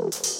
Oh.